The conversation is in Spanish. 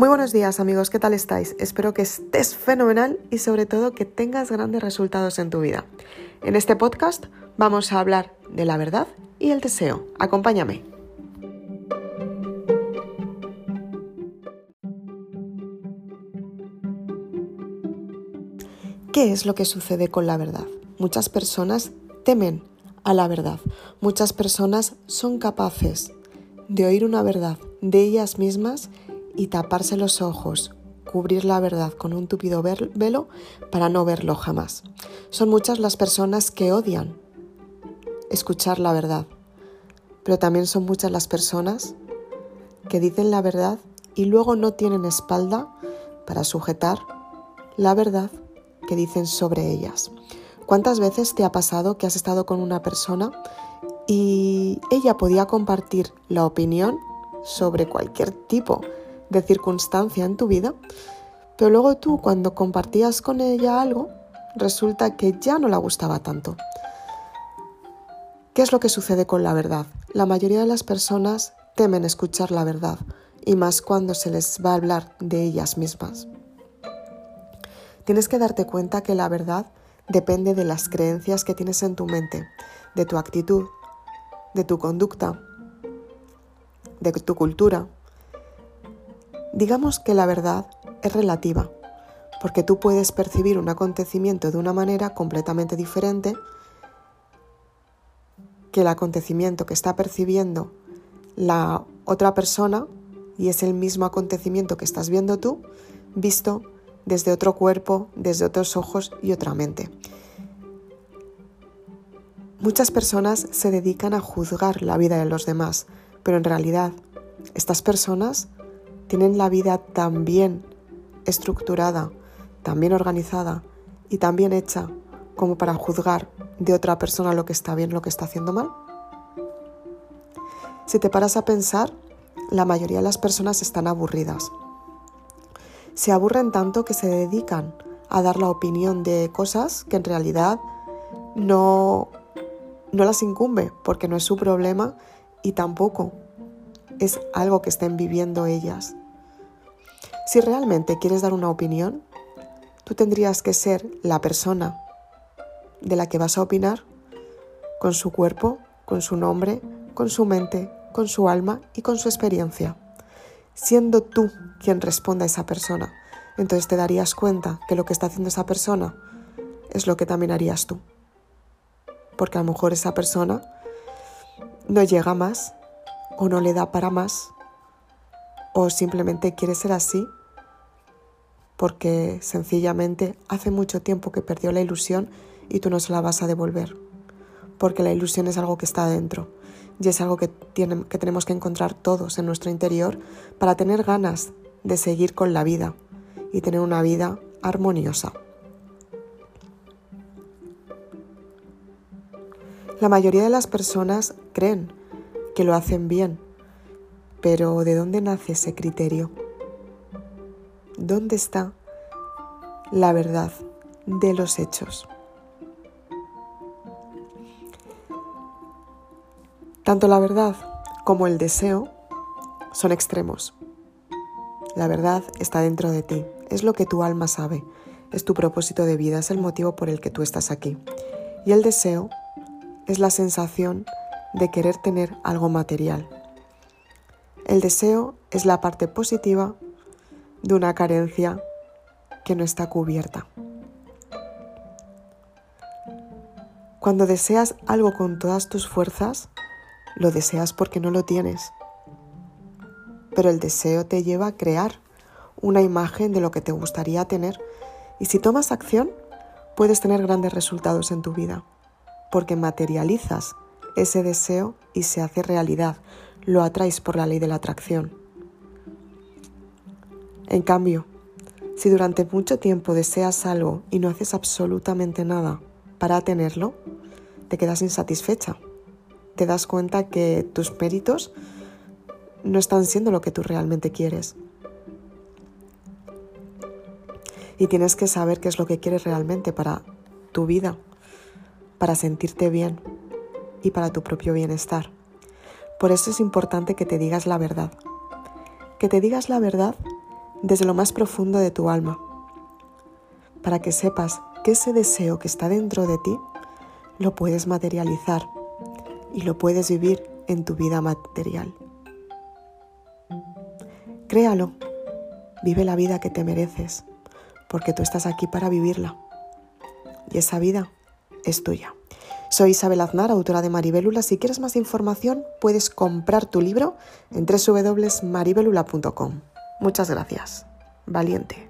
Muy buenos días amigos, ¿qué tal estáis? Espero que estés fenomenal y sobre todo que tengas grandes resultados en tu vida. En este podcast vamos a hablar de la verdad y el deseo. Acompáñame. ¿Qué es lo que sucede con la verdad? Muchas personas temen a la verdad. Muchas personas son capaces de oír una verdad de ellas mismas y taparse los ojos, cubrir la verdad con un tupido velo para no verlo jamás. Son muchas las personas que odian escuchar la verdad, pero también son muchas las personas que dicen la verdad y luego no tienen espalda para sujetar la verdad que dicen sobre ellas. ¿Cuántas veces te ha pasado que has estado con una persona y ella podía compartir la opinión sobre cualquier tipo de circunstancia en tu vida, pero luego tú cuando compartías con ella algo, resulta que ya no la gustaba tanto. ¿Qué es lo que sucede con la verdad? La mayoría de las personas temen escuchar la verdad, y más cuando se les va a hablar de ellas mismas. Tienes que darte cuenta que la verdad depende de las creencias que tienes en tu mente, de tu actitud, de tu conducta, de tu cultura, Digamos que la verdad es relativa, porque tú puedes percibir un acontecimiento de una manera completamente diferente que el acontecimiento que está percibiendo la otra persona y es el mismo acontecimiento que estás viendo tú, visto desde otro cuerpo, desde otros ojos y otra mente. Muchas personas se dedican a juzgar la vida de los demás, pero en realidad estas personas tienen la vida tan bien estructurada, tan bien organizada y tan bien hecha como para juzgar de otra persona lo que está bien, lo que está haciendo mal? Si te paras a pensar, la mayoría de las personas están aburridas. Se aburren tanto que se dedican a dar la opinión de cosas que en realidad no, no las incumbe porque no es su problema y tampoco es algo que estén viviendo ellas. Si realmente quieres dar una opinión, tú tendrías que ser la persona de la que vas a opinar con su cuerpo, con su nombre, con su mente, con su alma y con su experiencia. Siendo tú quien responda a esa persona, entonces te darías cuenta que lo que está haciendo esa persona es lo que también harías tú. Porque a lo mejor esa persona no llega más o no le da para más o simplemente quiere ser así porque sencillamente hace mucho tiempo que perdió la ilusión y tú no se la vas a devolver, porque la ilusión es algo que está dentro y es algo que, que tenemos que encontrar todos en nuestro interior para tener ganas de seguir con la vida y tener una vida armoniosa. La mayoría de las personas creen que lo hacen bien, pero ¿de dónde nace ese criterio? ¿Dónde está la verdad de los hechos? Tanto la verdad como el deseo son extremos. La verdad está dentro de ti, es lo que tu alma sabe, es tu propósito de vida, es el motivo por el que tú estás aquí. Y el deseo es la sensación de querer tener algo material. El deseo es la parte positiva de una carencia que no está cubierta. Cuando deseas algo con todas tus fuerzas, lo deseas porque no lo tienes. Pero el deseo te lleva a crear una imagen de lo que te gustaría tener y si tomas acción, puedes tener grandes resultados en tu vida, porque materializas ese deseo y se hace realidad, lo atraes por la ley de la atracción. En cambio, si durante mucho tiempo deseas algo y no haces absolutamente nada para tenerlo, te quedas insatisfecha. Te das cuenta que tus méritos no están siendo lo que tú realmente quieres. Y tienes que saber qué es lo que quieres realmente para tu vida, para sentirte bien y para tu propio bienestar. Por eso es importante que te digas la verdad. Que te digas la verdad desde lo más profundo de tu alma, para que sepas que ese deseo que está dentro de ti lo puedes materializar y lo puedes vivir en tu vida material. Créalo, vive la vida que te mereces, porque tú estás aquí para vivirla. Y esa vida es tuya. Soy Isabel Aznar, autora de Maribelula. Si quieres más información, puedes comprar tu libro en www.maribelula.com. Muchas gracias. Valiente.